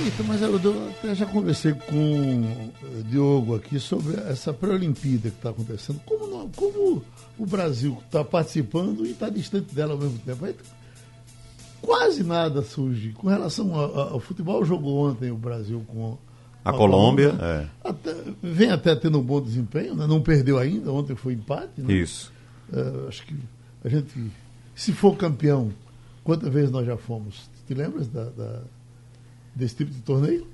Eita, mas eu, eu até já conversei com o Diogo aqui sobre essa pré-olimpíada que está acontecendo. Como, como o Brasil está participando e está distante dela ao mesmo tempo? Aí, quase nada surge. Com relação ao, ao futebol, jogou ontem o Brasil com a, a Colômbia. Colômbia é. até, vem até tendo um bom desempenho, né? não perdeu ainda, ontem foi empate. Né? Isso. Uh, acho que a gente, se for campeão, quantas vezes nós já fomos? Te lembras da, da desse tipo de torneio?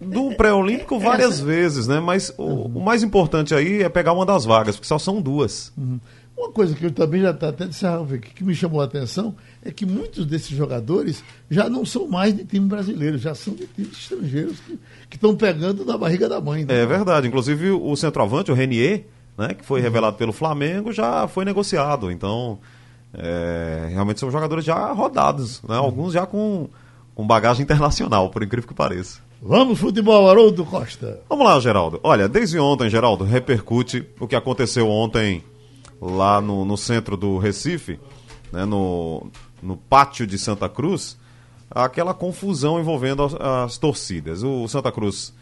Do pré-olímpico várias Essa... vezes, né? Mas o, uhum. o, mais importante aí é pegar uma das vagas, porque só são duas. Uhum. Uma coisa que eu também já está até de que, que me chamou a atenção é que muitos desses jogadores já não são mais de time brasileiro, já são de times estrangeiros que estão pegando na barriga da mãe. Né? É verdade. Inclusive o centroavante, o Renier, né, que foi uhum. revelado pelo Flamengo, já foi negociado. Então, é, realmente são jogadores já rodados, né? alguns já com com bagagem internacional, por incrível que pareça. Vamos, futebol, Haroldo Costa. Vamos lá, Geraldo. Olha, desde ontem, Geraldo, repercute o que aconteceu ontem lá no, no centro do Recife, né, no, no pátio de Santa Cruz, aquela confusão envolvendo as, as torcidas. O Santa Cruz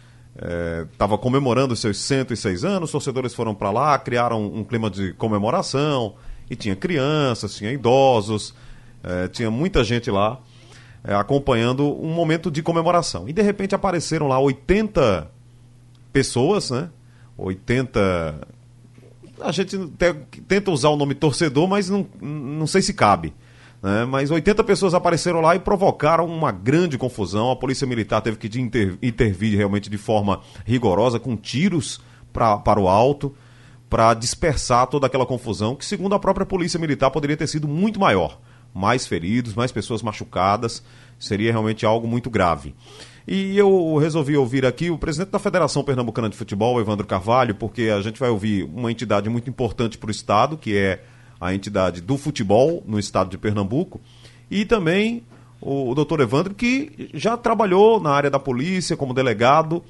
estava é, comemorando seus 106 anos, os torcedores foram para lá, criaram um clima de comemoração, e tinha crianças, tinha idosos, é, tinha muita gente lá é, acompanhando um momento de comemoração. E de repente apareceram lá 80 pessoas, né? 80. A gente tenta usar o nome torcedor, mas não, não sei se cabe. Né? Mas 80 pessoas apareceram lá e provocaram uma grande confusão. A Polícia Militar teve que inter, intervir realmente de forma rigorosa, com tiros pra, para o alto, para dispersar toda aquela confusão, que, segundo a própria Polícia Militar, poderia ter sido muito maior mais feridos, mais pessoas machucadas. Seria realmente algo muito grave. E eu resolvi ouvir aqui o presidente da Federação Pernambucana de Futebol, Evandro Carvalho, porque a gente vai ouvir uma entidade muito importante para o Estado, que é a entidade do futebol no estado de Pernambuco, e também o, doutor Evandro, que já trabalhou na área da polícia como delegado,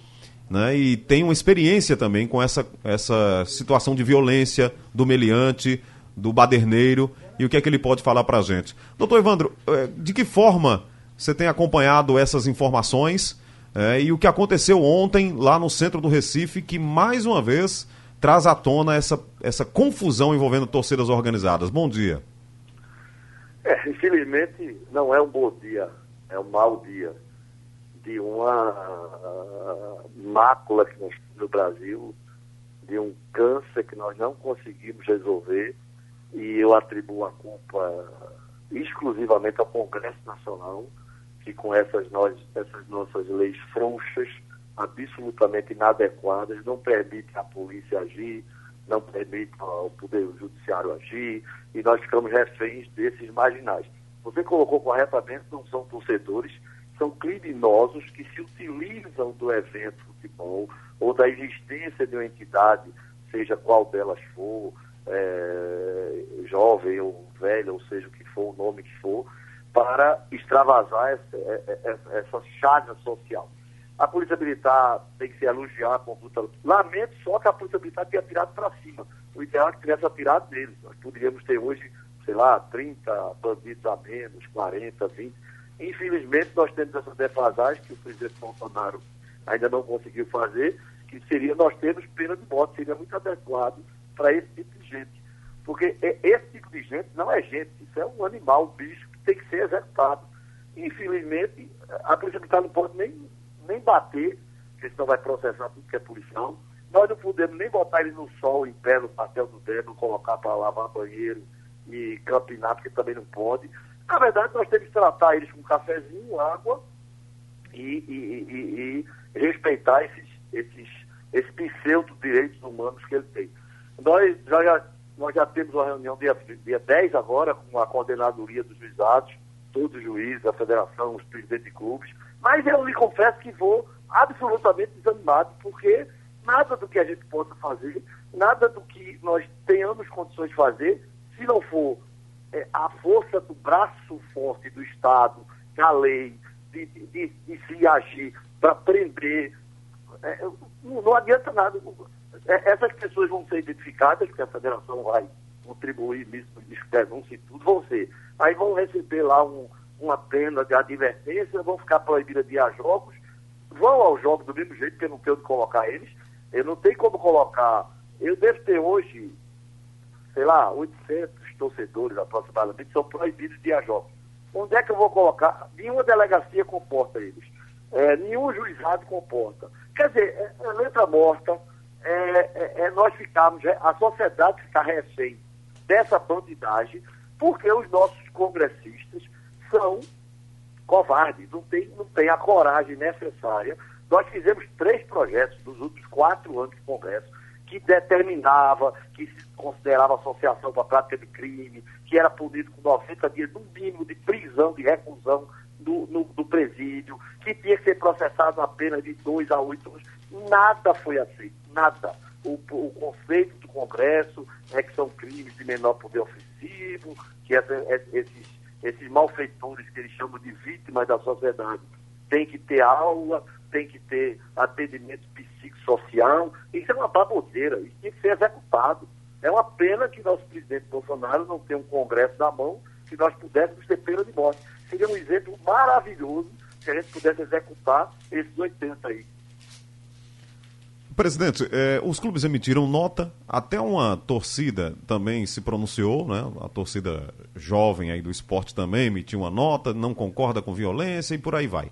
né, e tem uma experiência também com essa, essa situação de violência do meliante, do baderneiro e o que é que ele pode falar para a gente. Doutor Evandro, eh, de que forma você tem acompanhado essas informações é, e o que aconteceu ontem lá no centro do Recife, que mais uma vez traz à tona essa, essa confusão envolvendo torcidas organizadas? Bom dia. É, infelizmente não é um bom dia, é um mau dia de uma uh, mácula que nós temos no Brasil, de um câncer que nós não conseguimos resolver e eu atribuo a culpa exclusivamente ao Congresso Nacional, que com essas, nós, essas nossas leis frouxas, absolutamente inadequadas, não permitem à polícia agir, não permitem ao Poder Judiciário agir, e nós ficamos reféns desses marginais. Você colocou corretamente, não são torcedores, são criminosos que se utilizam do evento futebol ou da existência de uma entidade, seja qual delas for, é, jovem ou velho, ou seja o que for, o nome que for, para extravasar essa, é, é, essa, essa chaga social. A Polícia Militar tem que se elogiar a conduta. Lamento só que a Polícia Militar tenha tirado para cima. O ideal é que tivesse atirado neles. Nós poderíamos ter hoje, sei lá, 30 bandidos a menos, 40, 20. Infelizmente, nós temos essa defasagem que o presidente Bolsonaro ainda não conseguiu fazer, que seria nós termos pena de morte. Seria muito adequado para esse tipo de gente. Porque é, esse tipo de gente não é gente, isso é um animal, um bicho que tem que ser executado. Infelizmente, a Polícia Militar não pode nem, nem bater, porque senão vai processar tudo que é policial. Nós não podemos nem botar ele no sol, em pé, no papel do dedo, colocar para lavar banheiro e campinar, porque também não pode. Na verdade, nós temos que tratar eles com cafezinho, água e, e, e, e respeitar esses, esses, esses pseudo-direitos humanos que ele tem. Nós já, nós já temos uma reunião dia, dia 10 agora com a coordenadoria dos juizados, todos os juízes, a federação, os presidentes de clubes, mas eu lhe confesso que vou absolutamente desanimado, porque nada do que a gente possa fazer, nada do que nós tenhamos condições de fazer, se não for é, a força do braço forte do Estado, da lei, de, de, de, se agir para prender, é, não, adianta nada. É, essas pessoas vão ser identificadas, porque a federação vai contribuir nisso, denúncia e tudo, vão ser. Aí vão receber lá um, uma pena de advertência, vão ficar proibidas de ir a jogos, vão aos jogos do mesmo jeito, porque eu não tenho onde colocar eles. Eu não tenho como colocar. Eu devo ter hoje, sei lá, 800 torcedores aproximadamente, são proibidos de ir a jogos. Onde é que eu vou colocar? Nenhuma delegacia comporta eles. É, nenhum juizado comporta. Quer dizer, é, é letra morta, é, é, é nós ficarmos, é, a sociedade ficar refém dessa bandidagem, porque os nossos congressistas são covardes, não tem, não tem a coragem necessária. Nós fizemos três projetos nos últimos quatro anos de Congresso que determinava, que se considerava associação para a prática de crime, que era punido com 90 dias no mínimo de prisão, de reclusão do, no, do presídio, que tinha que ser processado apenas de dois a oito anos. Nada foi aceito, nada. O, o, conceito do Congresso é que são crimes de menor poder ofensivo, que esses, esses malfeitores que eles chamam de vítimas da sociedade têm que ter aula, tem que ter atendimento psicossocial. Isso é uma baboseira, isso tem que ser executado. É uma pena que nosso presidente Bolsonaro não tenha um Congresso na mão, que nós pudéssemos ter pena de morte. Seria um exemplo maravilhoso se a gente pudesse executar esses 80 aí. Presidente, eh, os clubes emitiram nota, até uma torcida também se pronunciou, né? A torcida jovem aí do esporte também emitiu uma nota, não concorda com violência e por aí vai.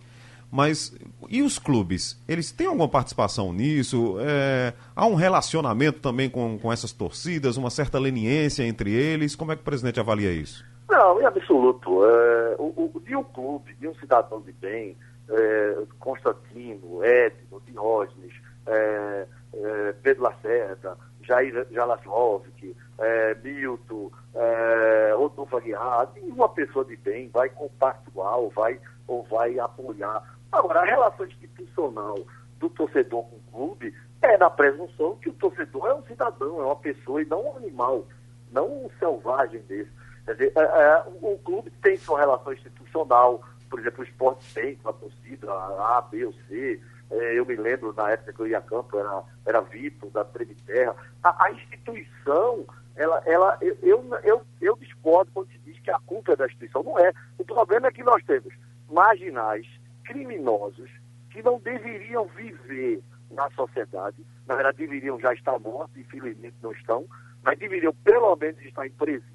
Mas e os clubes? Eles têm alguma participação nisso? É, há um relacionamento também com, com essas torcidas, uma certa leniência entre eles? Como é que o presidente avalia isso? Não, em absoluto. É, o, o, de um clube, de um cidadão de bem, é, Constantino, Edno, Diógenes, é, é, Pedro Lacerda, Jair Jalaslovski, é, Milton, é, Rodolfo Aguiar, nenhuma pessoa de bem vai compactuar ou vai, ou vai apoiar. Agora, a relação institucional do torcedor com o clube é na presunção que o torcedor é um cidadão, é uma pessoa e não um animal, não um selvagem desse. Quer dizer, é, é, o clube tem sua relação institucional, por exemplo, o esporte tem com a torcida, a A, B ou C, é, eu me lembro, na época que eu ia a campo, era, era Vitor, da Terra. A, a, instituição, ela, ela, eu, eu, eu, eu discordo quando se diz que a culpa é da instituição. Não é. O problema é que nós temos marginais, criminosos, que não deveriam viver na sociedade. Na verdade, deveriam já estar mortos, infelizmente não estão, mas deveriam pelo menos estar em presídios.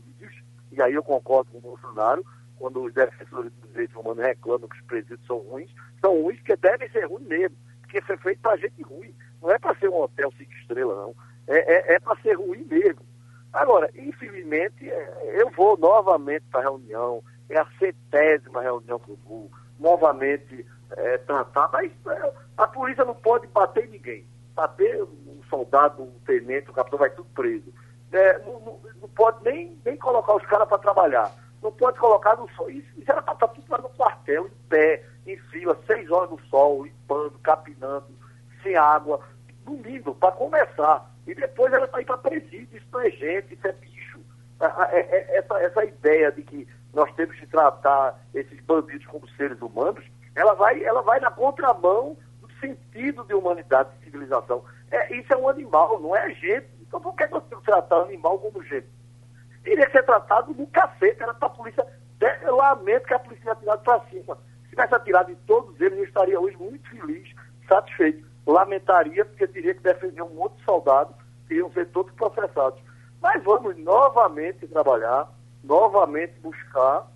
E aí eu concordo com o Bolsonaro, quando os defensores dos direitos humanos reclamam que os presídios são ruins, são ruins porque devem ser ruins mesmo porque foi feito para gente ruim. Não é para ser um hotel cinco estrelas, não. É, é, é para ser ruim mesmo. Agora, infelizmente, é, eu vou novamente para a reunião, é a centésima reunião do GU, novamente é, tratar, mas é, a polícia não pode bater ninguém. Bater um soldado, um tenente, o capitão vai tudo preso. É, não, não, não, pode nem, nem colocar os caras para Não pode colocar no sol. Isso, isso era para estar tudo lá no quartel, em pé, em fila, seis horas no sol, limpando, capinando, sem água, domingo, para começar. E depois ela vai ir para presídio, isso não é gente, isso é bicho. É, é, essa, essa ideia de que nós temos que tratar esses bandidos como seres humanos, ela vai, ela vai na contramão do sentido de humanidade, de civilização. É, isso é um animal, não é gente. Então por que nós temos que tratar animal como gente? Teria que ser tratado no cacete, era para a polícia. Eu lamento que a polícia tenha tirado para cima tivesse atirado em todos eles, eu estaria hoje muito feliz, satisfeito. Lamentaria, porque teria que defender um monte de soldados que iam ser todos processados. Mas vamos novamente trabalhar, novamente buscar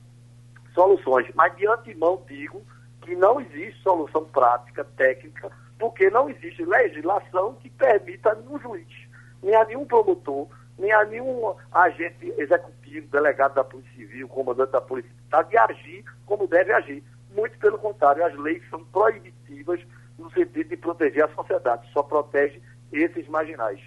soluções. Mas de antemão digo que não existe solução prática, técnica, porque não existe legislação que permita a nenhum juiz, nem a nenhum promotor, nem a nenhum agente executivo, delegado da Polícia Civil, comandante da Polícia Militar, de agir como deve agir. Muito pelo contrário, as leis são proibitivas no sentido de proteger a sociedade, só protege esses marginais.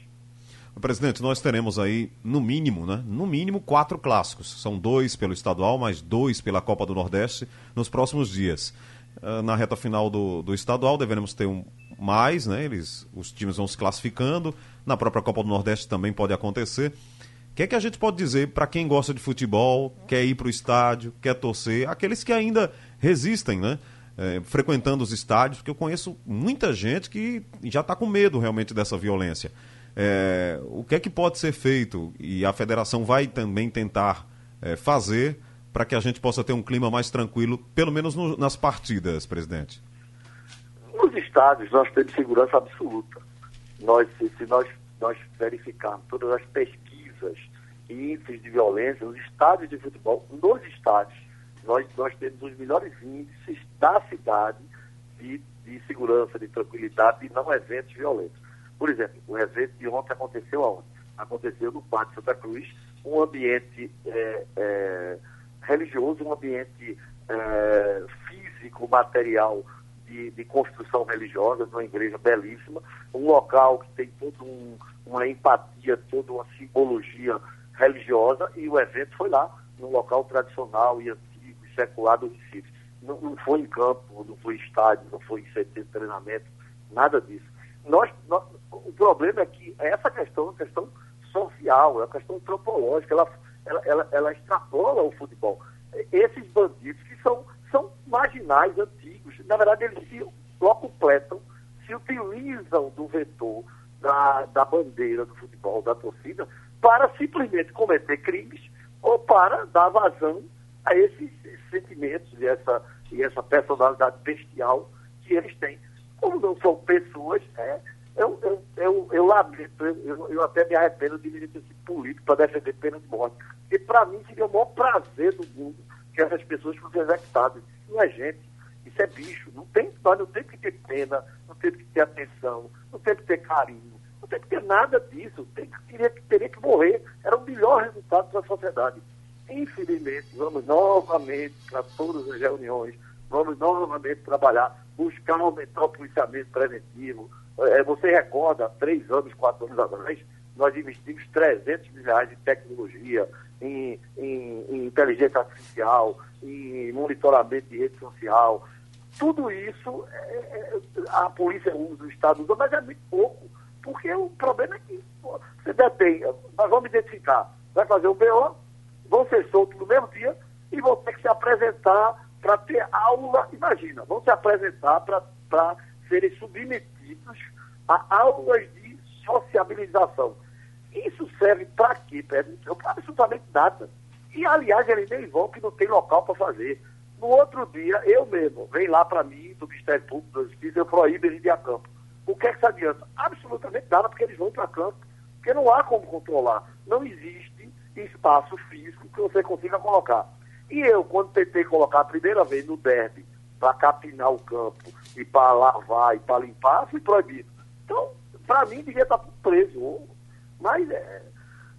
Presidente, nós teremos aí, no mínimo, né? No mínimo, quatro clássicos. São dois pelo estadual, mais dois pela Copa do Nordeste nos próximos dias. Uh, na reta final do, do estadual, deveremos ter um, mais, né? Eles, os times vão se classificando. Na própria Copa do Nordeste também pode acontecer. O que é que a gente pode dizer para quem gosta de futebol, quer ir para o estádio, quer torcer, aqueles que ainda resistem, né? É, frequentando os estádios, porque eu conheço muita gente que já está com medo realmente dessa violência. É, o que é que pode ser feito e a federação vai também tentar é, fazer para que a gente possa ter um clima mais tranquilo, pelo menos no, nas partidas, presidente? Nos estádios nós temos segurança absoluta. Nós, se, se nós, nós verificarmos todas as pesquisas e índices de violência, nos estádios de futebol, nos estádios, nós, nós temos os melhores índices da cidade de, de segurança, de tranquilidade e não eventos violentos. Por exemplo, o evento de ontem aconteceu aonde? Aconteceu no Pátio Santa Cruz, um ambiente é, é, religioso, um ambiente é, físico, material de, de, construção religiosa, uma igreja belíssima, um local que tem toda um, uma empatia, toda uma simbologia religiosa, e o evento foi lá, num local tradicional e antigo e secular do Recife. Não, não foi em campo, não foi em estádio, não foi em CT de treinamento, nada disso. Nós, nós, o problema é que essa questão é uma questão social, é uma questão antropológica, ela, ela, ela, ela extrapola o futebol. Esses bandidos que são marginais, antigos, na verdade eles se locupletam, se utilizam do vetor da, da bandeira do futebol, da torcida, para simplesmente cometer crimes ou para dar vazão a esses, sentimentos e essa, e essa personalidade bestial que eles têm. Como não são pessoas, é, eu, eu, eu, eu lamento, eu, eu até me arrependo de vir esse político para defender pena de morte. E para mim seria o maior prazer do mundo que essas pessoas fossem executadas. Não é gente, isso é bicho. Não tem, nós não temos que ter pena, não temos que ter atenção, não temos que ter carinho, não temos que ter nada disso. Tem, teria, teria que morrer. Era o melhor resultado para a sociedade. Infelizmente, vamos novamente para todas as reuniões, vamos novamente trabalhar, buscar aumentar o policiamento preventivo, é, você recorda, três anos, quatro anos atrás, nós investimos 300 milhões em tecnologia, em, em, em, inteligência artificial, em monitoramento de rede social. Tudo isso é, é, a polícia usa, o Estado usa, mas é muito pouco. Porque o problema é que você detém, nós vamos identificar, vai fazer o BO, vão ser soltos no mesmo dia e vão ter que se apresentar para ter aula, imagina, vão se apresentar para serem submetidos a aulas de sociabilização. Isso serve para quê, Pedro? Para absolutamente nada. E, aliás, eles nem vão que não tem local para fazer. No outro dia, eu mesmo, vem lá para mim, do Ministério Público da Justiça, eu proíbo eles de ir a campo. O que é que se adianta? Absolutamente nada, porque eles vão para campo. Porque não há como controlar. Não existe espaço físico que você consiga colocar. E eu, quando tentei colocar a primeira vez no derby, para capinar o campo, e para lavar, e para limpar, fui proibido. Então, para mim, devia estar preso. Mas é,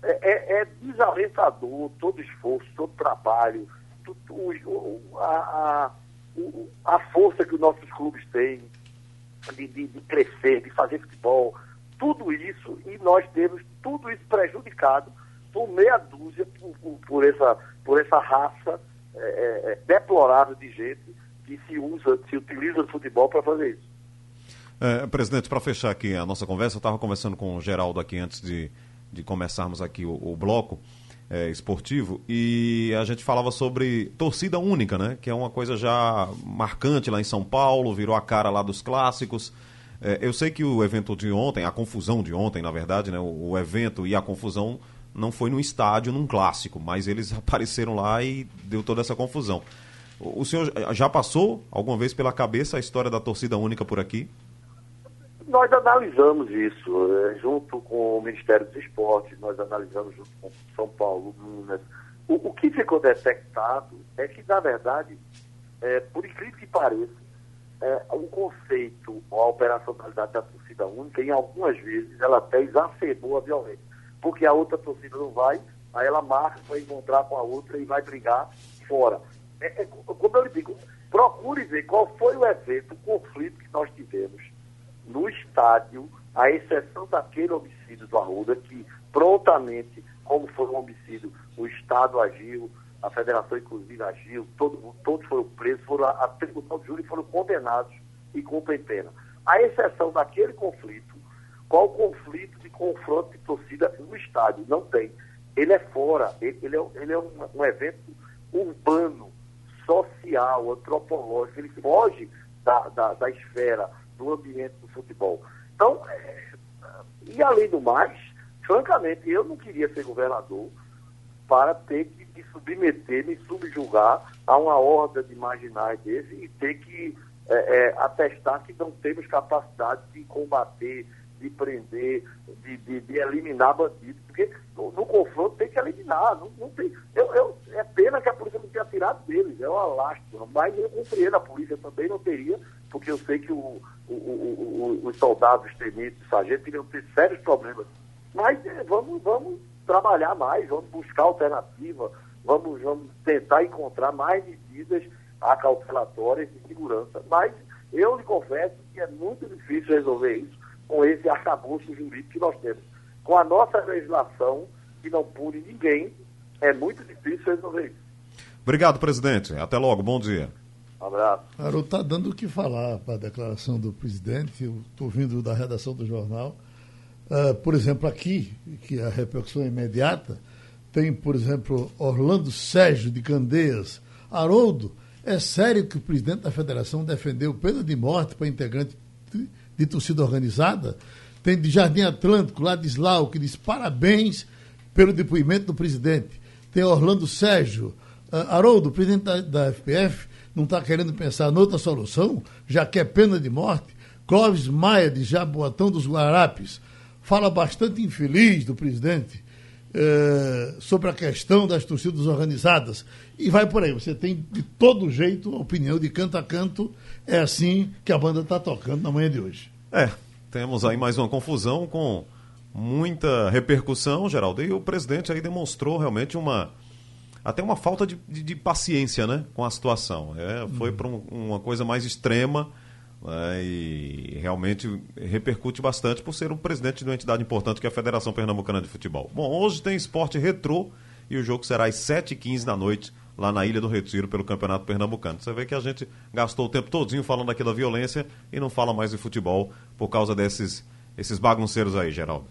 é, é, é desalentador todo esforço, todo trabalho, tudo, a, a, a, força que os nossos clubes têm de, de, de crescer, de fazer futebol, tudo isso, e nós temos tudo isso prejudicado por meia dúzia, por, por, essa, por essa raça é, é, é deplorável de gente que se usa, se utiliza do futebol para fazer isso. É, presidente, para fechar aqui a nossa conversa, eu estava conversando com o Geraldo aqui antes de, de começarmos aqui o, o bloco é, esportivo e a gente falava sobre torcida única, né? Que é uma coisa já marcante lá em São Paulo, virou a cara lá dos clássicos. É, eu sei que o evento de ontem, a confusão de ontem, na verdade, né? O, o evento e a confusão não foi no estádio, num clássico, mas eles apareceram lá e deu toda essa confusão. O senhor já passou alguma vez pela cabeça a história da torcida única por aqui? Nós analisamos isso, é, junto com o Ministério dos Esportes, nós analisamos junto com São Paulo, Minas. O, o que ficou detectado é que, na verdade, é, por incrível que pareça, é, o conceito, a operacionalidade da torcida única, em algumas vezes, ela até exacerbou a violência. Porque a outra torcida não vai, aí ela marca para encontrar com a outra e vai brigar fora. É, é, como eu lhe digo, procure ver qual foi o evento, o conflito que nós tivemos no estádio, à exceção daquele homicídio do Arruda, que prontamente, como foi um homicídio, o Estado agiu, a Federação inclusive agiu, todo, todos foram presos, foram a, tribunal de júri foram condenados e cumprem pena. À exceção daquele conflito, qual conflito de confronto de torcida no estádio? Não tem. Ele é fora, ele, ele é, ele é um, um evento urbano, social, antropológico, ele foge da, da, da esfera do ambiente do futebol. Então, é, e além do mais, francamente, eu não queria ser governador para ter que me submeter, me subjugar a uma horda de marginais desse e ter que é, é, atestar que não temos capacidade de combater, de prender, de, de, de eliminar bandidos. Porque no, no, confronto tem que eliminar. Não, não tem, eu, eu, é pena que a polícia não tenha tirado deles, é uma lástima. Mas eu compreendo, a polícia também não teria, porque eu sei que o, o, o, os soldados, os tenentes, os sargentos iriam ter sérios problemas. Mas é, vamos, vamos trabalhar mais, vamos buscar alternativa, vamos, vamos tentar encontrar mais medidas acautelatórias de segurança. Mas eu lhe confesso que é muito difícil resolver isso com esse arcabouço jurídico que nós temos. Com a nossa legislação, que não pune ninguém, é muito difícil resolver isso. Obrigado, presidente. Até logo. Bom dia. Um abraço. Está dando o que falar para a declaração do presidente. Eu estou vindo da redação do jornal. Uh, por exemplo, aqui, que a repercussão é imediata, tem, por exemplo, Orlando Sérgio de Candeias. Haroldo, é sério que o presidente da federação defendeu pena de morte para integrante de, torcida organizada? Tem de Jardim Atlântico, Ladislau, que diz parabéns pelo depoimento do presidente. Tem Orlando Sérgio. Uh, Haroldo, presidente da, da FPF, não está querendo pensar noutra solução, já que é pena de morte. Clóvis Maia, de Jaboatão dos Guarapes, fala bastante infeliz do presidente eh, sobre a questão das torcidas organizadas. E vai por aí, você tem de todo jeito a opinião de canto a canto. É assim que a banda está tocando na manhã de hoje. É, temos aí mais uma confusão com muita repercussão, Geraldo. E o presidente aí demonstrou realmente uma. Até uma falta de, de, de paciência né, com a situação. É, foi uhum. para um, uma coisa mais extrema né, e realmente repercute bastante por ser o presidente de uma entidade importante que é a Federação Pernambucana de Futebol. Bom, hoje tem esporte retrô e o jogo será às 7h15 da noite lá na Ilha do Retiro pelo Campeonato Pernambucano. Você vê que a gente gastou o tempo todinho falando aqui da violência e não fala mais de futebol por causa desses esses bagunceiros aí, Geraldo.